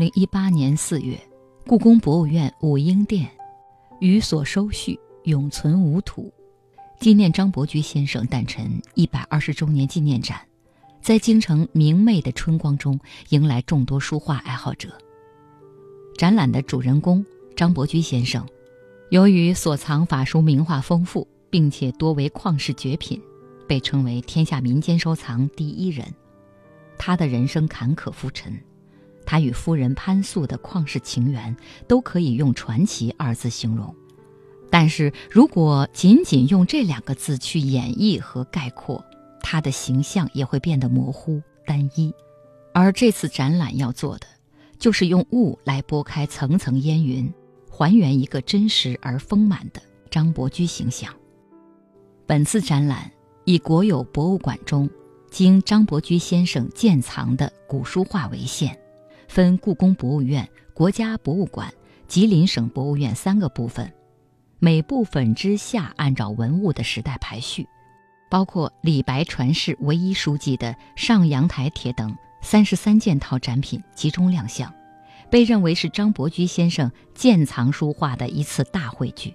零一八年四月，故宫博物院武英殿予所收续，永存无土，纪念张伯驹先生诞辰一百二十周年纪念展，在京城明媚的春光中迎来众多书画爱好者。展览的主人公张伯驹先生，由于所藏法书名画丰富，并且多为旷世绝品，被称为天下民间收藏第一人。他的人生坎坷浮沉，他与夫人潘素的旷世情缘都可以用“传奇”二字形容。但是如果仅仅用这两个字去演绎和概括，他的形象也会变得模糊单一。而这次展览要做的，就是用雾来拨开层层烟云，还原一个真实而丰满的张伯驹形象。本次展览以国有博物馆中。经张伯驹先生鉴藏的古书画为限，分故宫博物院、国家博物馆、吉林省博物院三个部分，每部分之下按照文物的时代排序，包括李白传世唯一书记的《上阳台帖》等三十三件套展品集中亮相，被认为是张伯驹先生鉴藏书画的一次大汇聚。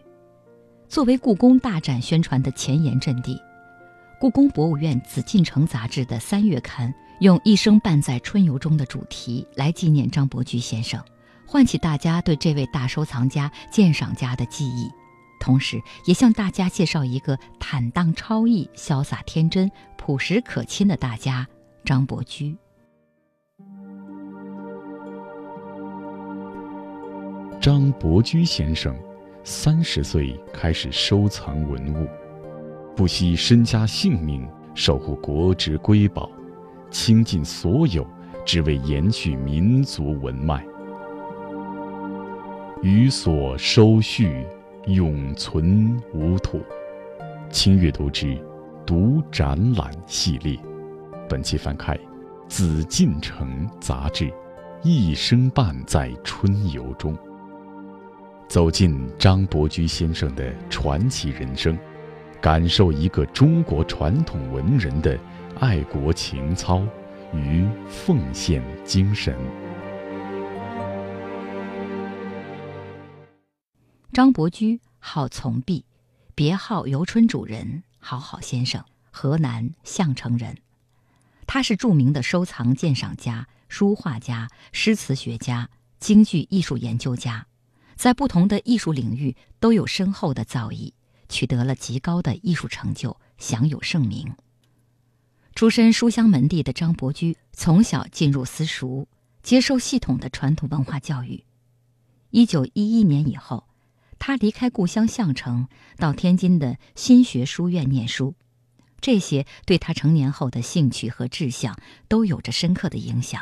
作为故宫大展宣传的前沿阵地。故宫博物院《紫禁城》杂志的三月刊用“一生伴在春游中”的主题来纪念张伯驹先生，唤起大家对这位大收藏家、鉴赏家的记忆，同时也向大家介绍一个坦荡超逸、潇洒天真、朴实可亲的大家——张伯驹。张伯驹先生三十岁开始收藏文物。不惜身家性命守护国之瑰宝，倾尽所有，只为延续民族文脉。予所收蓄，永存无土。请阅读之读展览系列，本期翻开《紫禁城》杂志，一生伴在春游中，走进张伯驹先生的传奇人生。感受一个中国传统文人的爱国情操与奉献精神。张伯驹号从弼，别号游春主人，好好先生，河南项城人。他是著名的收藏鉴赏家、书画家、诗词学家、京剧艺术研究家，在不同的艺术领域都有深厚的造诣。取得了极高的艺术成就，享有盛名。出身书香门第的张伯驹，从小进入私塾，接受系统的传统文化教育。一九一一年以后，他离开故乡项城，到天津的新学书院念书。这些对他成年后的兴趣和志向都有着深刻的影响。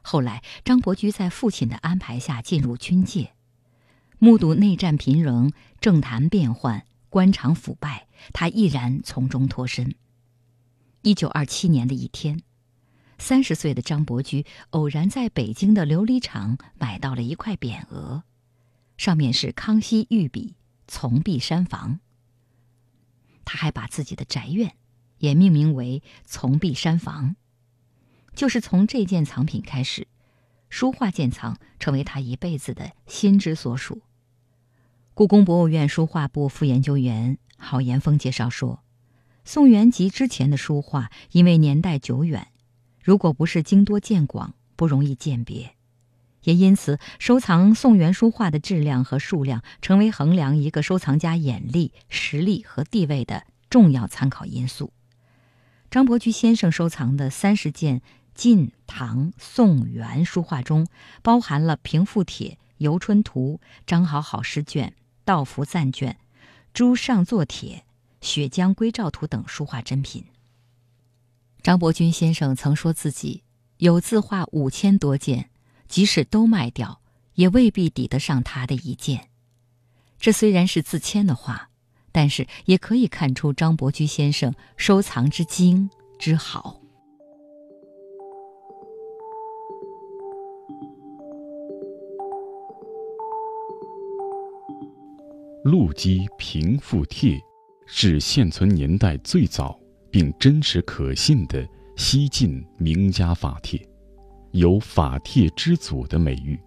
后来，张伯驹在父亲的安排下进入军界。目睹内战频仍，政坛变幻，官场腐败，他毅然从中脱身。一九二七年的一天，三十岁的张伯驹偶然在北京的琉璃厂买到了一块匾额，上面是康熙御笔“从壁山房”。他还把自己的宅院也命名为“从壁山房”，就是从这件藏品开始，书画鉴藏成为他一辈子的心之所属。故宫博物院书画部副研究员郝延峰介绍说：“宋元及之前的书画，因为年代久远，如果不是经多见广，不容易鉴别。也因此，收藏宋元书画的质量和数量，成为衡量一个收藏家眼力、实力和地位的重要参考因素。”张伯驹先生收藏的三十件晋、唐、宋、元书画中，包含了《平复帖》《游春图》《张好好诗卷》。道符赞卷、朱上作帖、雪江归照图等书画珍品。张伯钧先生曾说自己有字画五千多件，即使都卖掉，也未必抵得上他的一件。这虽然是自谦的话，但是也可以看出张伯驹先生收藏之精之好。《陆机平复帖》是现存年代最早并真实可信的西晋名家法帖，有“法帖之祖”的美誉，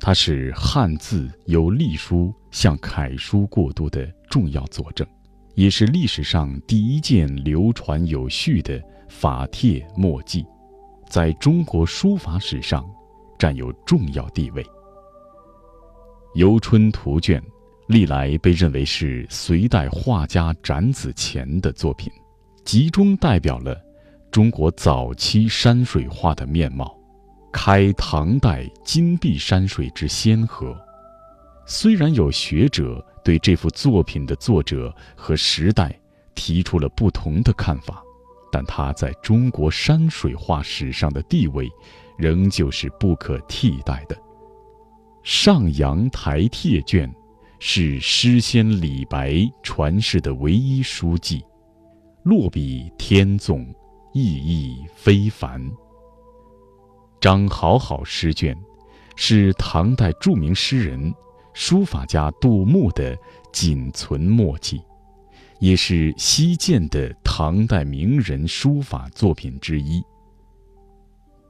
它是汉字由隶书向楷书过渡的重要佐证，也是历史上第一件流传有序的法帖墨迹，在中国书法史上占有重要地位。《游春图卷》历来被认为是隋代画家展子虔的作品，集中代表了中国早期山水画的面貌。开唐代金碧山水之先河，虽然有学者对这幅作品的作者和时代提出了不同的看法，但它在中国山水画史上的地位，仍旧是不可替代的。《上阳台帖卷》是诗仙李白传世的唯一书记，落笔天纵，意义非凡。张好好诗卷，是唐代著名诗人、书法家杜牧的仅存墨迹，也是稀见的唐代名人书法作品之一。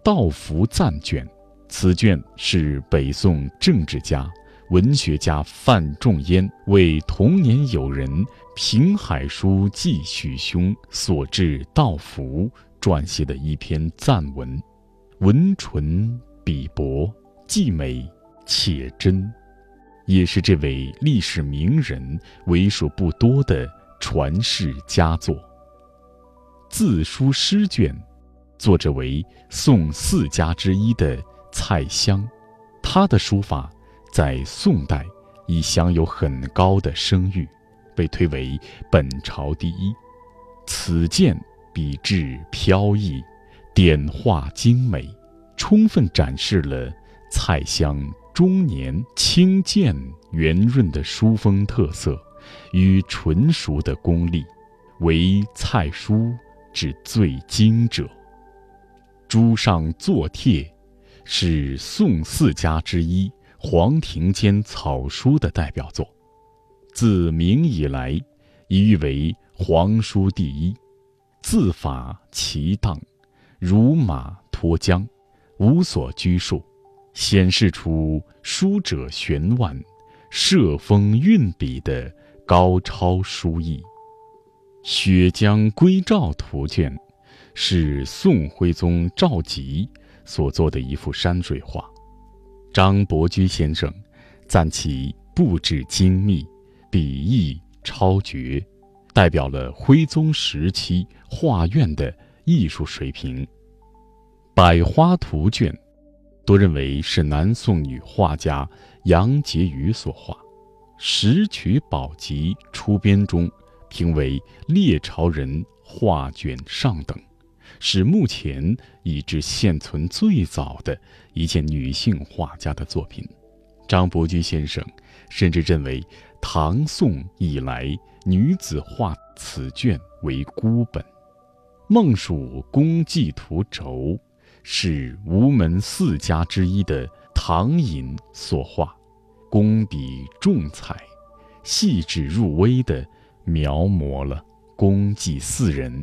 道符赞卷，此卷是北宋政治家、文学家范仲淹为童年友人平海叔季许兄所制道符撰写的一篇赞文。文纯笔薄，既美且真，也是这位历史名人为数不多的传世佳作。自书诗卷，作者为宋四家之一的蔡襄，他的书法在宋代已享有很高的声誉，被推为本朝第一。此剑笔致飘逸。点画精美，充分展示了蔡襄中年清健圆润的书风特色与纯熟的功力，为蔡书之最精者。朱上作帖，是宋四家之一黄庭坚草书的代表作，自明以来，已誉为皇书第一，字法奇荡。如马脱缰，无所拘束，显示出书者玄万、摄风运笔的高超书艺。《雪江归赵图卷》是宋徽宗赵佶所作的一幅山水画，张伯驹先生赞其布置精密，笔意超绝，代表了徽宗时期画院的。艺术水平，《百花图卷》多认为是南宋女画家杨洁瑜所画，《石渠宝笈》出编中评为列朝人画卷上等，是目前已知现存最早的一件女性画家的作品。张伯驹先生甚至认为，唐宋以来女子画此卷为孤本。《孟蜀公祭图轴》是吴门四家之一的唐寅所画，工笔重彩，细致入微地描摹了公祭四人，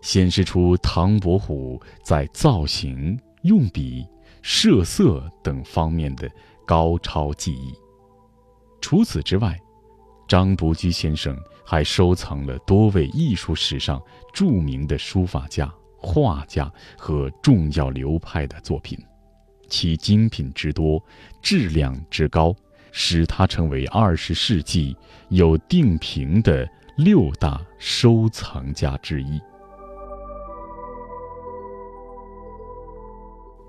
显示出唐伯虎在造型、用笔、设色等方面的高超技艺。除此之外，张伯驹先生还收藏了多位艺术史上著名的书法家、画家和重要流派的作品，其精品之多、质量之高，使他成为二十世纪有定评的六大收藏家之一。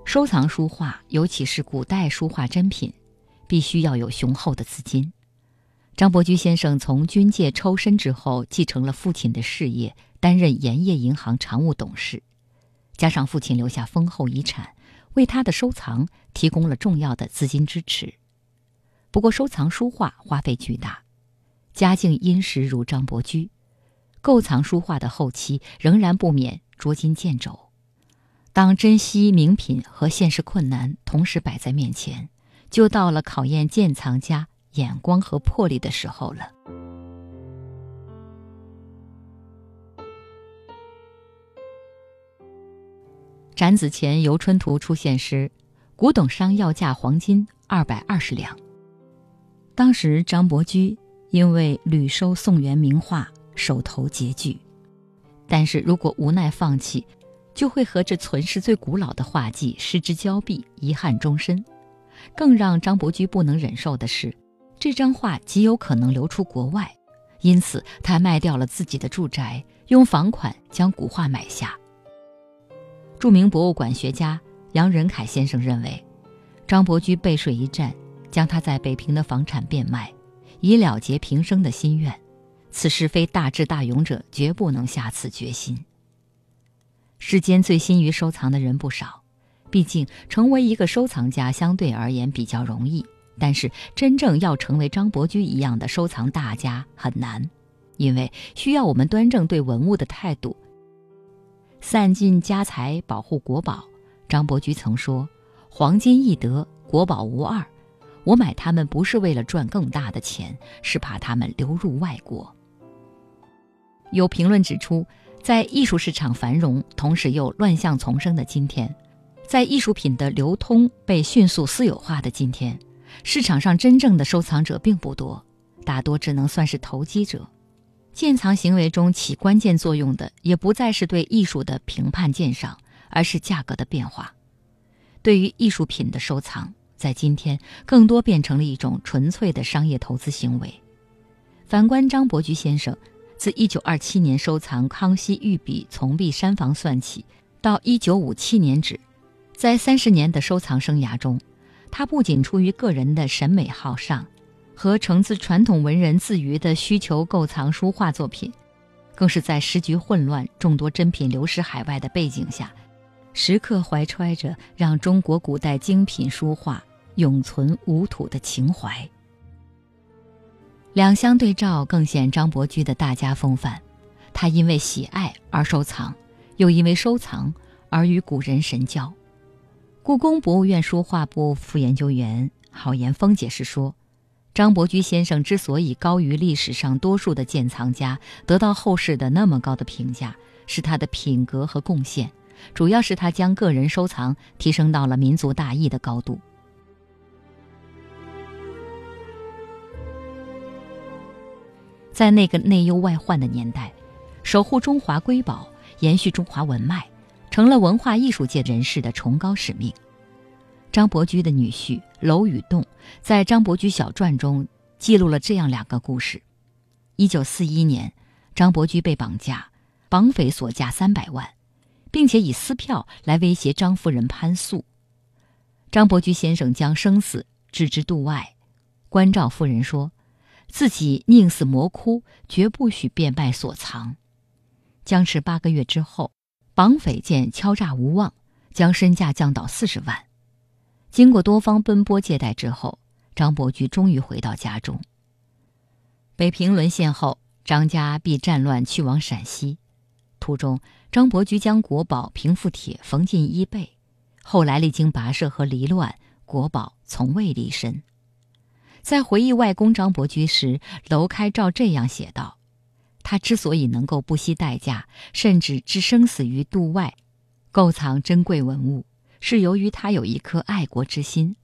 收藏书画，尤其是古代书画珍品，必须要有雄厚的资金。张伯驹先生从军界抽身之后，继承了父亲的事业，担任盐业银行常务董事，加上父亲留下丰厚遗产，为他的收藏提供了重要的资金支持。不过，收藏书画花费巨大，家境殷实如张伯驹，购藏书画的后期仍然不免捉襟见肘。当珍惜名品和现实困难同时摆在面前，就到了考验鉴藏家。眼光和魄力的时候了。展子前游春图出现时，古董商要价黄金二百二十两。当时张伯驹因为屡收宋元名画，手头拮据，但是如果无奈放弃，就会和这存世最古老的画技失之交臂，遗憾终身。更让张伯驹不能忍受的是，这张画极有可能流出国外，因此他卖掉了自己的住宅，用房款将古画买下。著名博物馆学家杨仁凯先生认为，张伯驹背水一战，将他在北平的房产变卖，以了结平生的心愿。此事非大智大勇者绝不能下此决心。世间醉心于收藏的人不少，毕竟成为一个收藏家相对而言比较容易，但是真正要成为张伯驹一样的收藏大家很难，因为需要我们端正对文物的态度。散尽家财保护国宝，张伯驹曾说：“黄金易得，国宝无二。我买它们不是为了赚更大的钱，是怕它们流入外国。”有评论指出，在艺术市场繁荣，同时又乱象丛生的今天，在艺术品的流通被迅速私有化的今天，市场上真正的收藏者并不多，大多只能算是投机者。建藏行为中起关键作用的，也不再是对艺术的评判鉴赏，而是价格的变化。对于艺术品的收藏，在今天更多变成了一种纯粹的商业投资行为。反观张伯驹先生，自1927年收藏康熙御笔从壁山房算起，到1957年止，在三十年的收藏生涯中，他不仅出于个人的审美好上。和承自传统文人自娱的需求购藏书画作品，更是在时局混乱、众多珍品流失海外的背景下，时刻怀揣着让中国古代精品书画永存无土的情怀。两相对照，更显张伯驹的大家风范。他因为喜爱而收藏，又因为收藏而与古人神交。故宫博物院书画部副研究员郝延峰解释说。张伯驹先生之所以高于历史上多数的鉴藏家，得到后世的那么高的评价，是他的品格和贡献，主要是他将个人收藏提升到了民族大义的高度。在那个内忧外患的年代，守护中华瑰宝，延续中华文脉，成了文化艺术界人士的崇高使命。张伯驹的女婿娄雨栋在《张伯驹小传》中记录了这样两个故事：一九四一年，张伯驹被绑架，绑匪索价三百万，并且以撕票来威胁张夫人潘素。张伯驹先生将生死置之度外，关照夫人说：“自己宁死魔窟，绝不许变卖所藏。”僵持八个月之后，绑匪见敲诈无望，将身价降到四十万。经过多方奔波借贷之后，张伯驹终于回到家中。北平沦陷后，张家避战乱去往陕西，途中张伯驹将国宝平复帖缝进衣背，后来历经跋涉和离乱，国宝从未离身。在回忆外公张伯驹时，楼开照这样写道：“他之所以能够不惜代价，甚至置生死于度外，购藏珍贵文物。”是由于他有一颗爱国之心，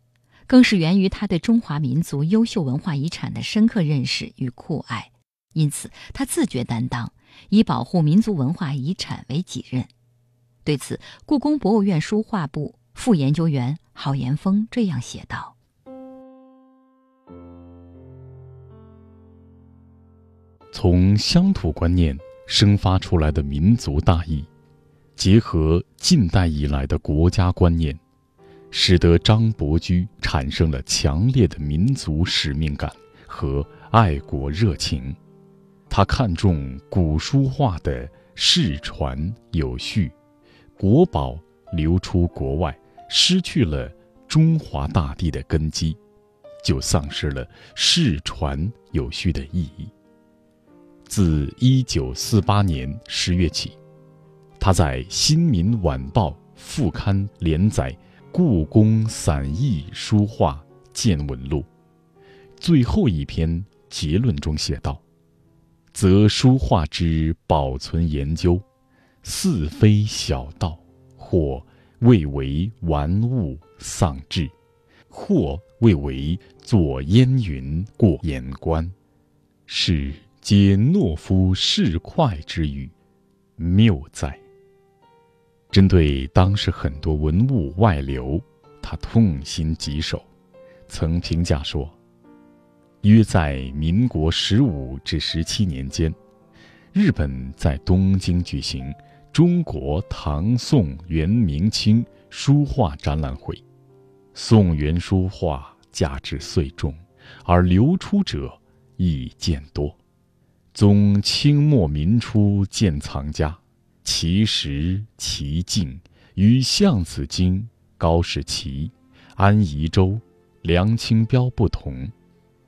更是源于他对中华民族优秀文化遗产的深刻认识与酷爱。因此，他自觉担当，以保护民族文化遗产为己任。对此，故宫博物院书画部副研究员郝延峰这样写道：“从乡土观念生发出来的民族大义。”结合近代以来的国家观念，使得张伯驹产生了强烈的民族使命感和爱国热情。他看重古书画的世传有序，国宝流出国外，失去了中华大地的根基，就丧失了世传有序的意义。自一九四八年十月起。他在《新民晚报》副刊连载《故宫散佚书画见闻录》，最后一篇结论中写道：“则书画之保存研究，似非小道，或未为玩物丧志；或未为作烟云过眼观。是皆懦夫市侩之语，谬哉！针对当时很多文物外流，他痛心疾首，曾评价说：“约在民国十五至十七年间，日本在东京举行中国唐宋元明清书画展览会，宋元书画价值虽重，而流出者。”亦见多，宗清末民初见藏家，其实其境与向子京、高士奇、安宜州、梁清标不同，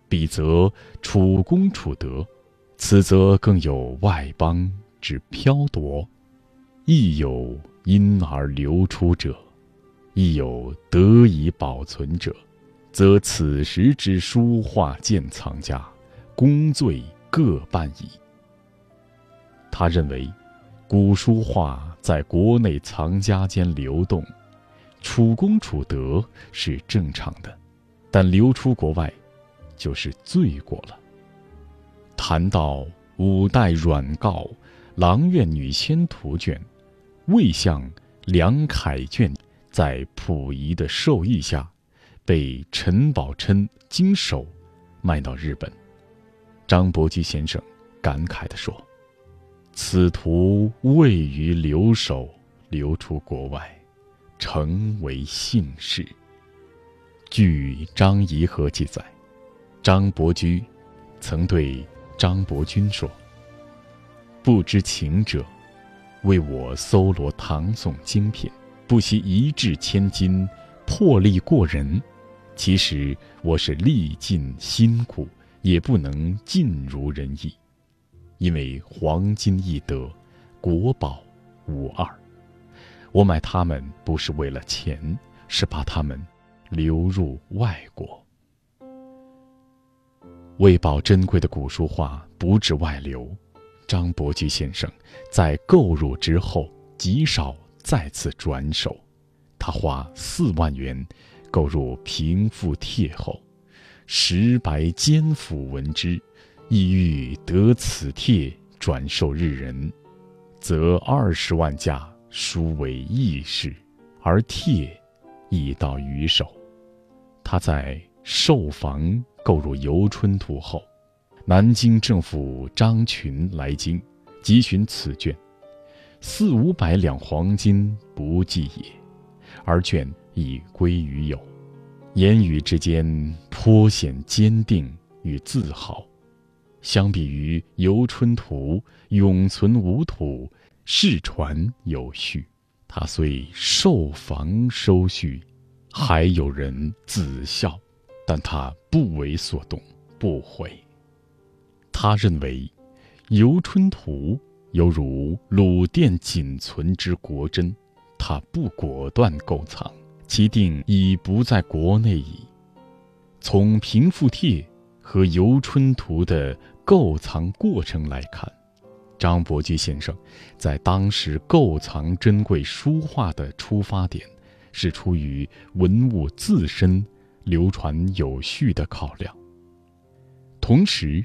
彼则楚公楚德，此则更有外邦之飘夺，亦有因而流出者，亦有得以保存者，则此时之书画鉴藏家。功罪各半矣。他认为，古书画在国内藏家间流动，楚功楚德是正常的，但流出国外，就是罪过了。谈到五代阮告郎苑女仙图卷、魏相梁楷卷，在溥仪的授意下，被陈宝琛经手，卖到日本。张伯驹先生感慨地说：“此图未于留守，流出国外，成为幸事。”据张颐和记载，张伯驹曾对张伯钧说：“不知情者，为我搜罗唐宋精品，不惜一掷千金，魄力过人。其实我是历尽辛苦。”也不能尽如人意，因为黄金易得，国宝无二。我买它们不是为了钱，是把它们流入外国。为保珍贵的古书画不致外流，张伯驹先生在购入之后极少再次转手。他花四万元购入《平复帖》后。石白坚府闻之，意欲得此帖转授日人，则二十万价殊为易事，而帖已到于手。他在寿房购入《游春图》后，南京政府张群来京，急寻此卷，四五百两黄金不计也，而卷已归于有。言语之间颇显坚定与自豪，相比于《游春图》永存无土，世传有序，他虽受房收序，还有人子孝，但他不为所动，不悔。他认为，《游春图》犹如鲁殿仅存之国珍，他不果断购藏。其定已不在国内矣。从《平复帖》和《游春图》的购藏过程来看，张伯驹先生在当时购藏珍贵书画的出发点，是出于文物自身流传有序的考量。同时，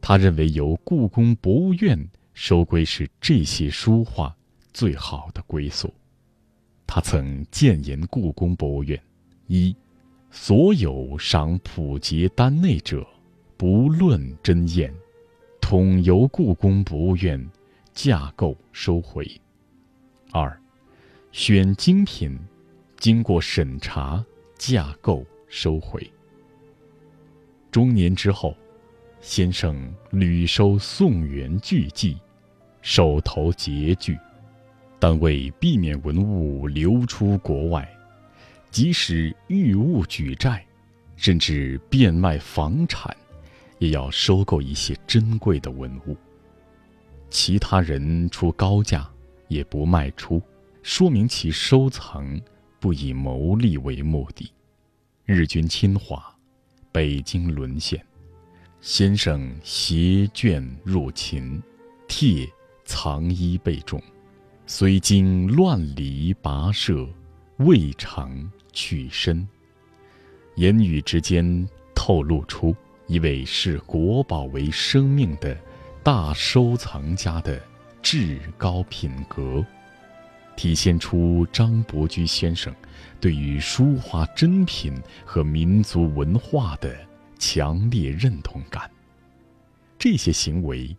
他认为由故宫博物院收归是这些书画最好的归宿。他曾谏言故宫博物院：一，所有赏普节丹内者，不论真验，统由故宫博物院架构收回；二，选精品，经过审查架构收回。中年之后，先生屡收宋元巨迹，手头拮据。但为避免文物流出国外，即使遇物举债，甚至变卖房产，也要收购一些珍贵的文物。其他人出高价也不卖出，说明其收藏不以牟利为目的。日军侵华，北京沦陷，先生携卷入秦，帖藏衣被重。虽经乱离跋涉，未尝去身。言语之间透露出一位视国宝为生命的大收藏家的至高品格，体现出张伯驹先生对于书画珍品和民族文化的强烈认同感。这些行为，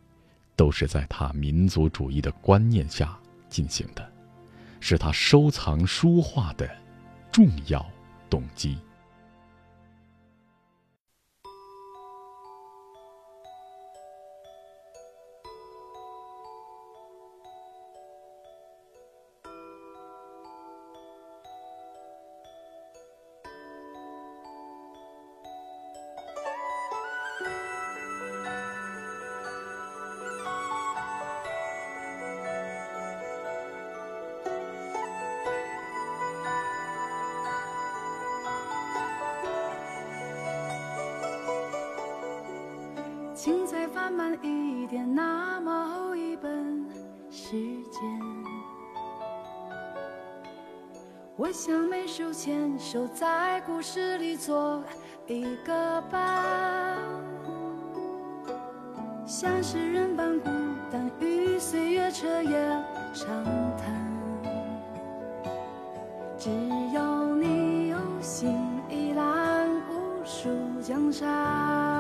都是在他民族主义的观念下进行的，是他收藏书画的重要动机。再放慢一点，那么一本时间。我想每手牵手在故事里做一个伴，像诗人般孤单，与岁月彻夜长谈。只要你有心，一览无数江山。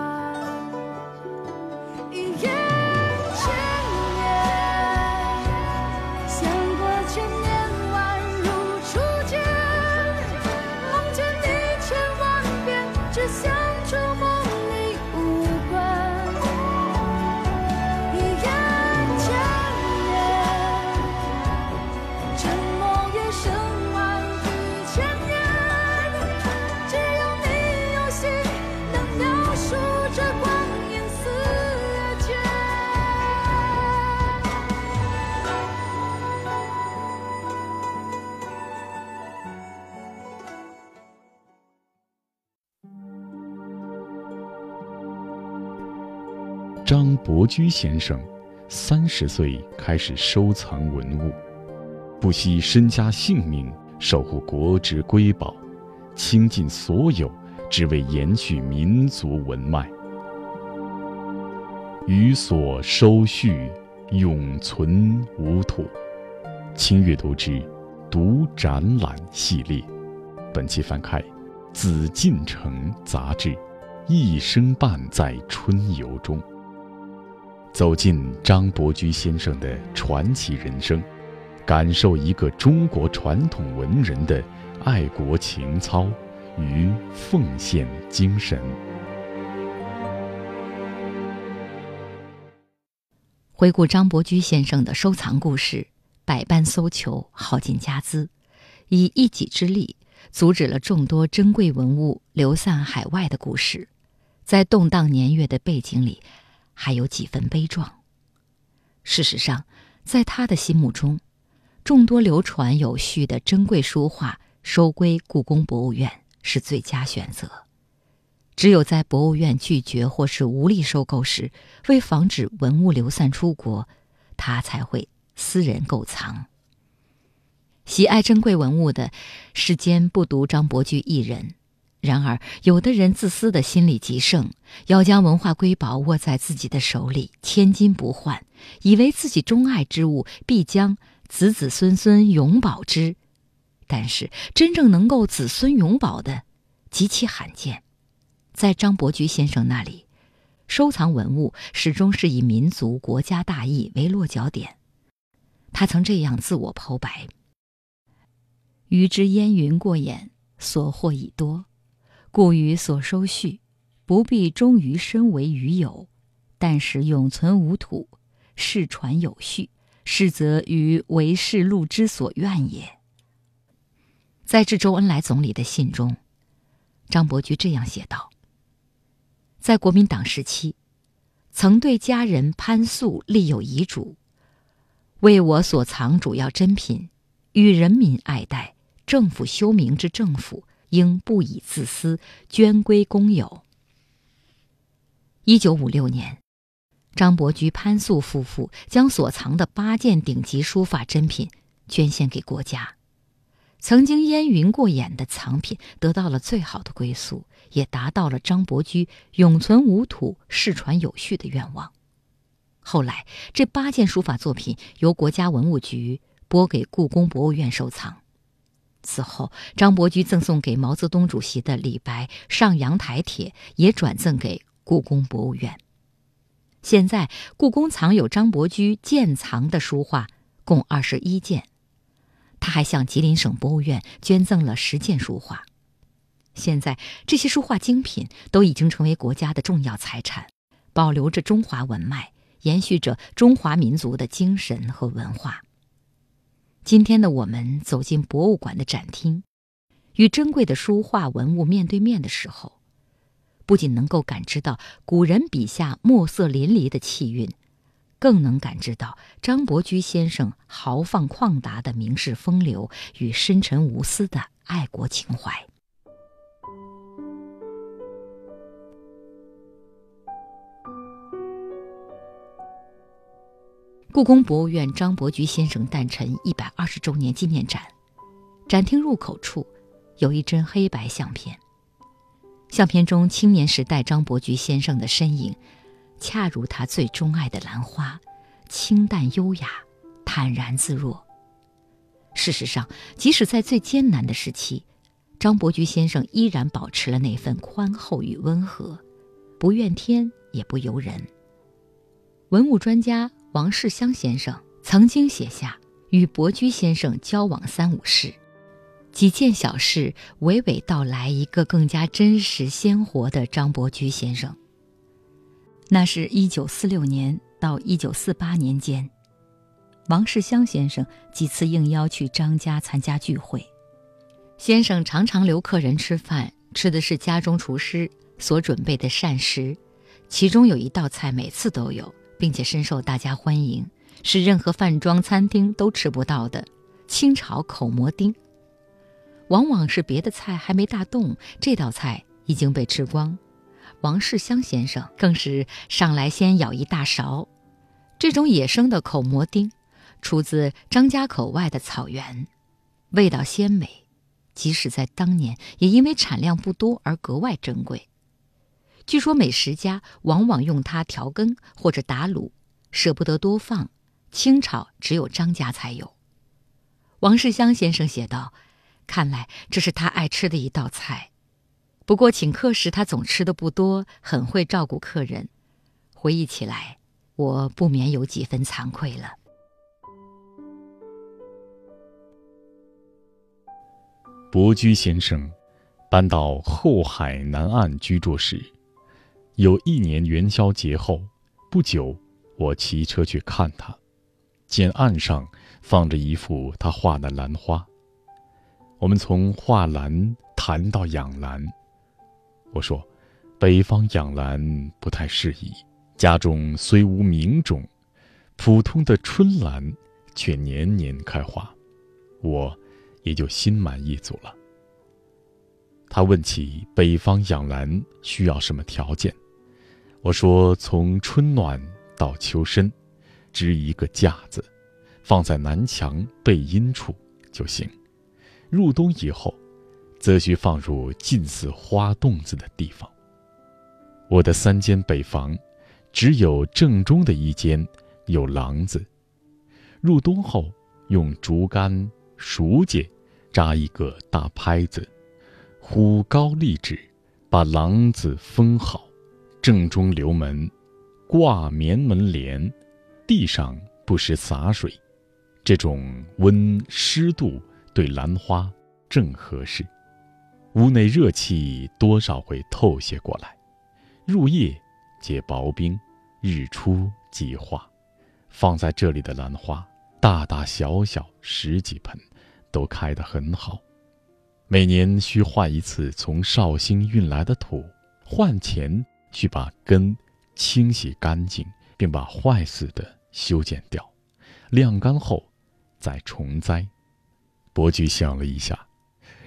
居先生三十岁开始收藏文物，不惜身家性命守护国之瑰宝，倾尽所有，只为延续民族文脉。予所收蓄，永存无土。请阅读之读展览系列，本期翻开《紫禁城杂志》，一生半在春游中。走进张伯驹先生的传奇人生，感受一个中国传统文人的爱国情操与奉献精神。回顾张伯驹先生的收藏故事，百般搜求，耗尽家资，以一己之力阻止了众多珍贵文物流散海外的故事，在动荡年月的背景里。还有几分悲壮。事实上，在他的心目中，众多流传有序的珍贵书画收归故宫博物院是最佳选择。只有在博物院拒绝或是无力收购时，为防止文物流散出国，他才会私人购藏。喜爱珍贵文物的世间不独张伯驹一人。然而，有的人自私的心理极盛，要将文化瑰宝握在自己的手里，千金不换，以为自己钟爱之物必将子子孙孙永保之。但是，真正能够子孙永保的，极其罕见。在张伯驹先生那里，收藏文物始终是以民族国家大义为落脚点。他曾这样自我剖白：“余之烟云过眼，所获已多。”故于所收蓄，不必忠于身为余友，但使永存无土，世传有序，是则于为世禄之所愿也。在致周恩来总理的信中，张伯驹这样写道：“在国民党时期，曾对家人潘素立有遗嘱，为我所藏主要珍品，与人民爱戴，政府修明之政府。”应不以自私，捐归公有。一九五六年，张伯驹、潘素夫妇将所藏的八件顶级书法珍品捐献给国家。曾经烟云过眼的藏品得到了最好的归宿，也达到了张伯驹永存无土、世传有序的愿望。后来，这八件书法作品由国家文物局拨给故宫博物院收藏。此后，张伯驹赠送给毛泽东主席的李白《上阳台帖》也转赠给故宫博物院。现在，故宫藏有张伯驹建藏的书画共二十一件。他还向吉林省博物院捐赠了十件书画。现在，这些书画精品都已经成为国家的重要财产，保留着中华文脉，延续着中华民族的精神和文化。今天的我们走进博物馆的展厅，与珍贵的书画文物面对面的时候，不仅能够感知到古人笔下墨色淋漓的气韵。更能感知到张伯驹先生豪放旷达的名士风流与深沉无私的爱国情怀。故宫博物院张伯驹先生诞辰一百二十周年纪念展，展厅入口处有一帧黑白相片，相片中青年时代张伯驹先生的身影。恰如他最钟爱的兰花，清淡优雅，坦然自若。事实上，即使在最艰难的时期，张伯驹先生依然保持了那份宽厚与温和，不怨天也不尤人。文物专家王世襄先生曾经写下与伯驹先生交往三五事，几件小事娓娓道来一个更加真实鲜活的张伯驹先生。那是一九四六年到一九四八年间，王世襄先生几次应邀去张家参加聚会。先生常常留客人吃饭，吃的是家中厨师所准备的膳食，其中有一道菜每次都有，并且深受大家欢迎，是任何饭庄餐厅都吃不到的清炒口蘑丁。往往是别的菜还没大动，这道菜已经被吃光。王世襄先生更是上来先舀一大勺，这种野生的口蘑丁，出自张家口外的草原，味道鲜美，即使在当年，也因为产量不多而格外珍贵。据说美食家往往用它调羹或者打卤，舍不得多放，清炒只有张家才有。王世襄先生写道：“看来这是他爱吃的一道菜。”不过请客时，他总吃的不多，很会照顾客人。回忆起来，我不免有几分惭愧了。伯驹先生搬到后海南岸居住时，有一年元宵节后不久，我骑车去看他，见岸上放着一幅他画的兰花。我们从画兰谈到养兰。我说：“北方养兰不太适宜，家中虽无名种，普通的春兰却年年开花，我也就心满意足了。”他问起北方养兰需要什么条件，我说：“从春暖到秋深，支一个架子，放在南墙背阴处就行。入冬以后。”则需放入近似花洞子的地方。我的三间北房，只有正中的一间有廊子。入冬后，用竹竿、熟秸扎一个大拍子，忽高立直，把廊子封好。正中留门，挂棉门帘，地上不时洒水。这种温湿度对兰花正合适。屋内热气多少会透些过来，入夜结薄冰，日出即化。放在这里的兰花，大大小小十几盆，都开得很好。每年需换一次从绍兴运来的土，换钱去把根清洗干净，并把坏死的修剪掉，晾干后再重栽。伯爵想了一下。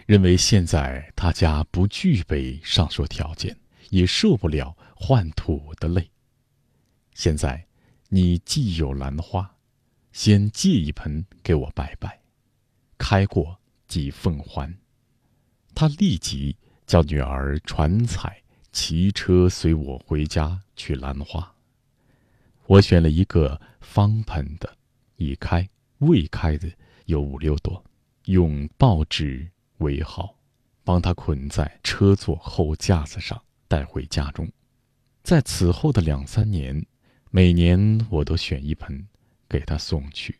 认为现在他家不具备上述条件，也受不了换土的累。现在，你既有兰花，先借一盆给我拜拜，开过即奉还。他立即叫女儿传彩骑车随我回家去兰花。我选了一个方盆的，已开未开的有五六朵，用报纸围好，帮他捆在车座后架子上带回家中。在此后的两三年，每年我都选一盆给他送去。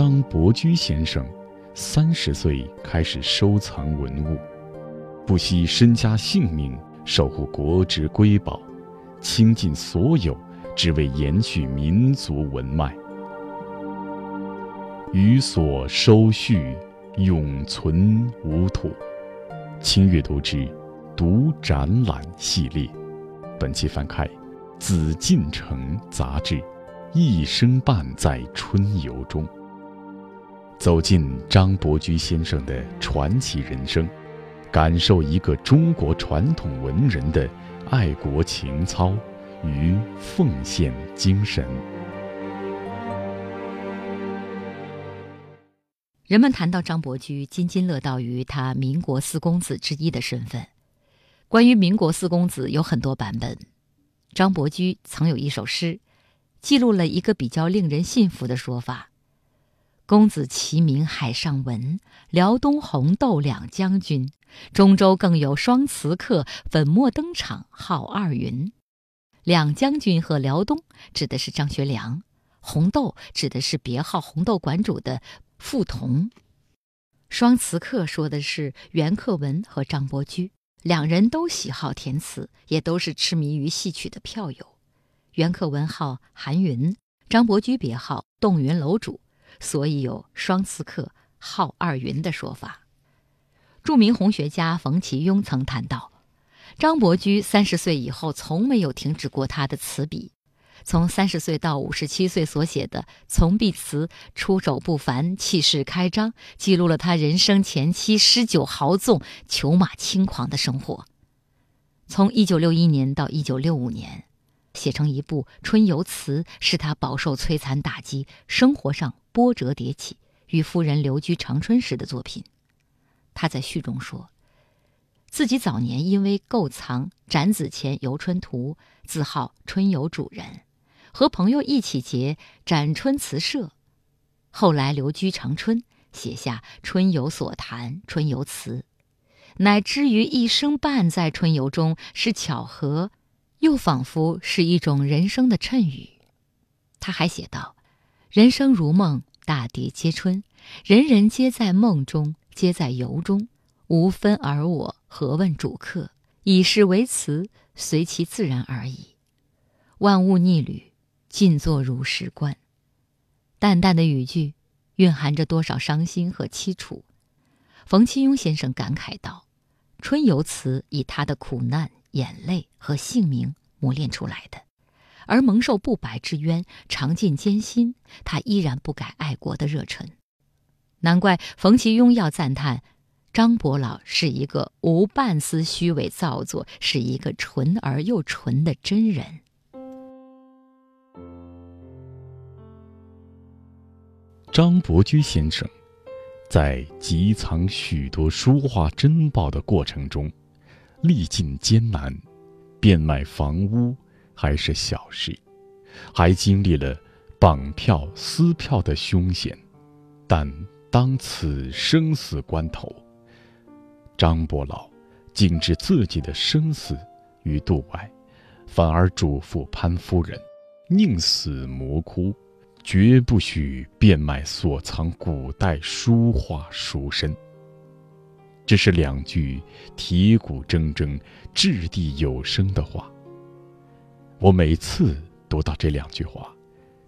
张伯驹先生三十岁开始收藏文物，不惜身家性命守护国之瑰宝，倾尽所有，只为延续民族文脉。予所收蓄，永存无土。请阅读之《读展览》系列，本期翻开《紫禁城》杂志，一生伴在春游中。走进张伯驹先生的传奇人生，感受一个中国传统文人的爱国情操与奉献精神。人们谈到张伯驹，津津乐道于他民国四公子之一的身份。关于民国四公子有很多版本。张伯驹曾有一首诗，记录了一个比较令人信服的说法。公子齐名海上闻，辽东红豆两将军，中州更有双词客，粉墨登场号二云。两将军和辽东指的是张学良，红豆指的是别号红豆馆主的傅彤。双词客说的是袁克文和张伯驹，两人都喜好填词，也都是痴迷于戏曲的票友。袁克文号韩云，张伯驹别号洞云楼主。所以有双词客号二云的说法。著名红学家冯其庸曾谈到，张伯驹三十岁以后从没有停止过他的词笔。从三十岁到五十七岁所写的《从碧词》，出手不凡，气势开张，记录了他人生前期诗酒豪纵、裘马轻狂的生活。从一九六一年到一九六五年，写成一部《春游词》，是他饱受摧残打击、生活上波折迭起，与夫人留居长春时的作品。他在序中说。自己早年因为购藏《展子虔游春图》，自号春游主人，和朋友一起结展春词社，后来留居长春，写下《春游所谈》《春游词》，乃至于一生半在春游中，是巧合，又仿佛是一种人生的谶语。他还写道：“人生如梦，大地皆春，人人皆在梦中，皆在游中。”无分而我，何问主客？以是为词，随其自然而已。万物逆旅，尽作如是观。淡淡的语句，蕴含着多少伤心和凄楚。冯其庸先生感慨道：“春游词以他的苦难、眼泪和姓名磨练出来的，而蒙受不白之冤，尝尽艰辛，他依然不改爱国的热忱。难怪冯其庸要赞叹。”张伯老是一个无半丝虚伪造作，是一个纯而又纯的真人。张伯驹先生在集藏许多书画珍宝的过程中，历尽艰难，变卖房屋还是小事，还经历了绑票撕票的凶险，但当此生死关头。张伯老竟置自己的生死于度外，反而嘱咐潘夫人：“宁死魔窟，绝不许变卖所藏古代书画书身。”这是两句铁骨铮铮、掷地有声的话。我每次读到这两句话，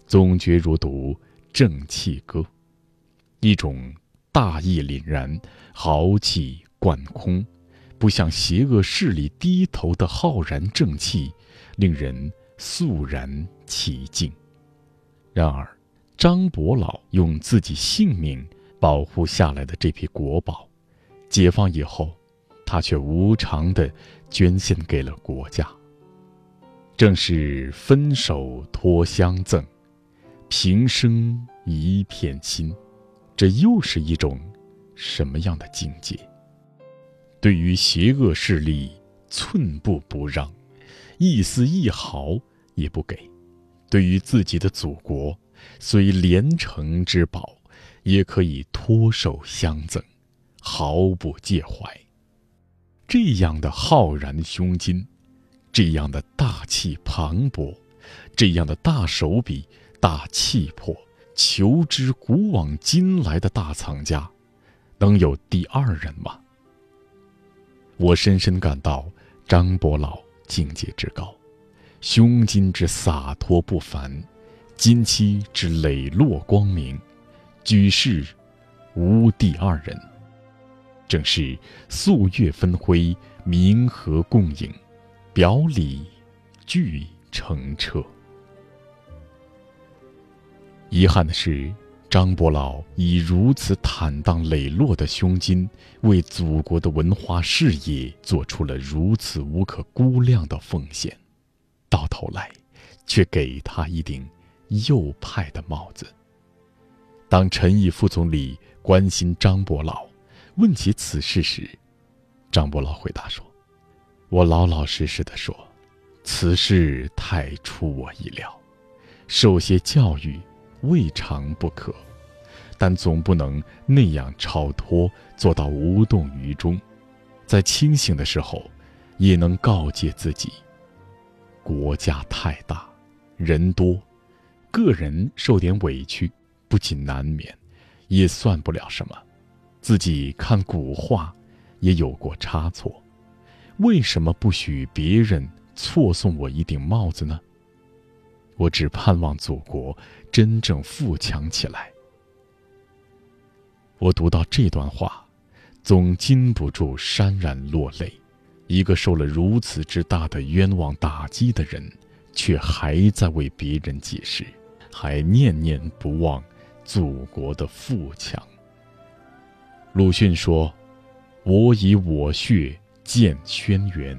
总觉如读正气歌，一种大义凛然、豪气。贯空，不向邪恶势力低头的浩然正气，令人肃然起敬。然而，张伯老用自己性命保护下来的这批国宝，解放以后，他却无偿的捐献给了国家。正是分手托相赠，平生一片心，这又是一种什么样的境界？对于邪恶势力，寸步不让，一丝一毫也不给；对于自己的祖国，虽连城之宝，也可以托手相赠，毫不介怀。这样的浩然胸襟，这样的大气磅礴，这样的大手笔、大气魄，求知古往今来的大藏家，能有第二人吗？我深深感到张伯老境界之高，胸襟之洒脱不凡，金漆之磊落光明，举世无第二人。正是素月分辉，明和共影，表里俱澄澈。遗憾的是。张伯老以如此坦荡磊落的胸襟，为祖国的文化事业做出了如此无可估量的奉献，到头来，却给他一顶右派的帽子。当陈毅副总理关心张伯老，问起此事时，张伯老回答说：“我老老实实的说，此事太出我意料，受些教育。”未尝不可，但总不能那样超脱，做到无动于衷。在清醒的时候，也能告诫自己：国家太大，人多，个人受点委屈，不仅难免，也算不了什么。自己看古画，也有过差错，为什么不许别人错送我一顶帽子呢？我只盼望祖国真正富强起来。我读到这段话，总禁不住潸然落泪。一个受了如此之大的冤枉打击的人，却还在为别人解释，还念念不忘祖国的富强。鲁迅说：“我以我血荐轩辕。”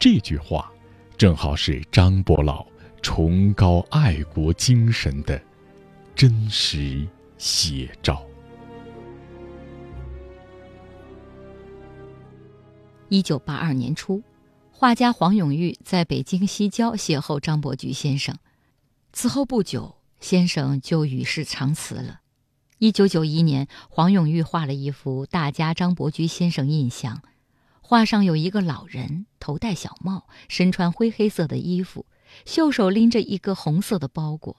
这句话，正好是张伯老崇高爱国精神的真实写照。一九八二年初，画家黄永玉在北京西郊邂逅张伯驹先生，此后不久，先生就与世长辞了。一九九一年，黄永玉画了一幅大家张伯驹先生印象，画上有一个老人，头戴小帽，身穿灰黑色的衣服，袖手拎着一个红色的包裹。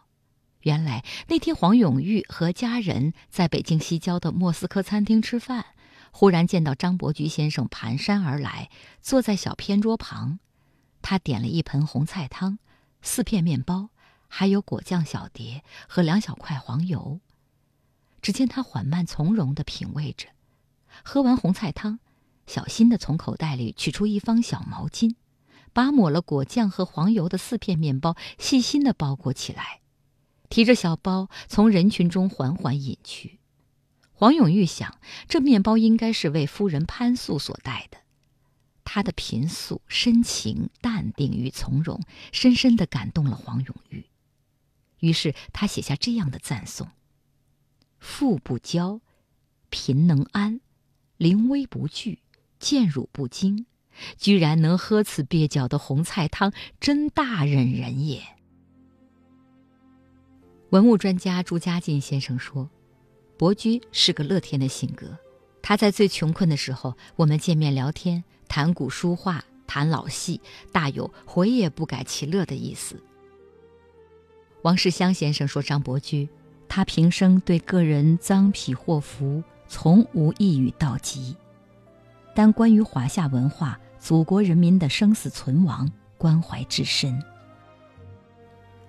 原来那天黄永玉和家人在北京西郊的莫斯科餐厅吃饭。忽然见到张伯驹先生蹒跚而来，坐在小偏桌旁，他点了一盆红菜汤，四片面包，还有果酱小碟和两小块黄油。只见他缓慢从容地品味着，喝完红菜汤，小心地从口袋里取出一方小毛巾，把抹了果酱和黄油的四片面包细心地包裹起来，提着小包从人群中缓缓隐去。黄永玉想，这面包应该是为夫人潘素所带的。他的贫素、深情、淡定与从容，深深地感动了黄永玉。于是他写下这样的赞颂：“富不骄，贫能安，临危不惧，见辱不惊，居然能喝此蹩脚的红菜汤，真大忍人也。”文物专家朱家进先生说。伯驹是个乐天的性格，他在最穷困的时候，我们见面聊天，谈古书画，谈老戏，大有回也不改其乐的意思。王世襄先生说张伯驹，他平生对个人脏癖祸福从无一语道及，但关于华夏文化、祖国人民的生死存亡，关怀至深。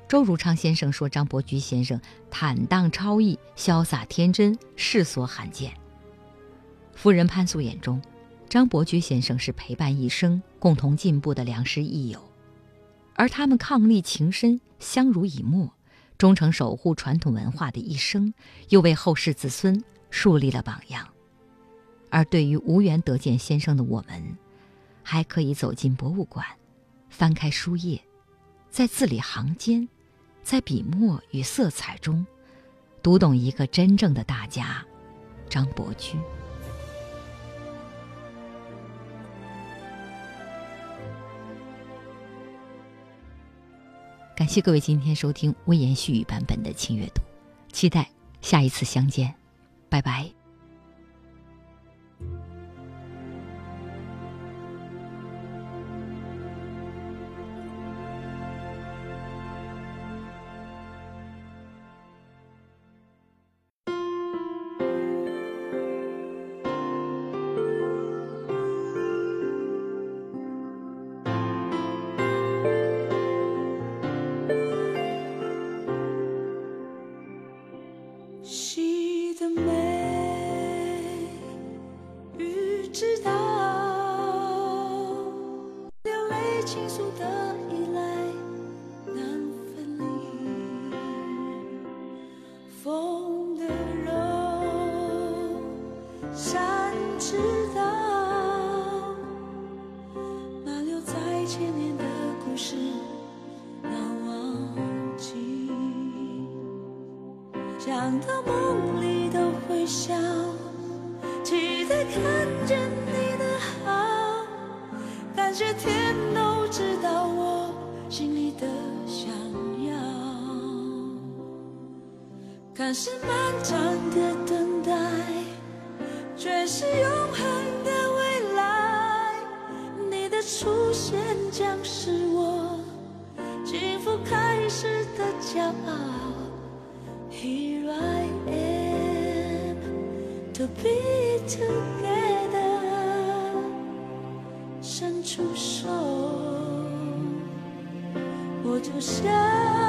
周汝昌先生说：“张伯驹先生坦荡超逸、潇洒天真，世所罕见。”夫人潘素眼中，张伯驹先生是陪伴一生、共同进步的良师益友，而他们伉俪情深、相濡以沫、忠诚守护传统文化的一生，又为后世子孙树立了榜样。而对于无缘得见先生的我们，还可以走进博物馆，翻开书页，在字里行间。在笔墨与色彩中，读懂一个真正的大家——张伯驹。感谢各位今天收听微言絮语版本的《轻阅读》，期待下一次相见，拜拜。想到梦里都会笑，期待看见你的好。感谢天都知道我心里的想要。看似漫长的等待，却是永恒的未来。你的出现将是我幸福开始的骄傲。To be together，伸出手，我就想。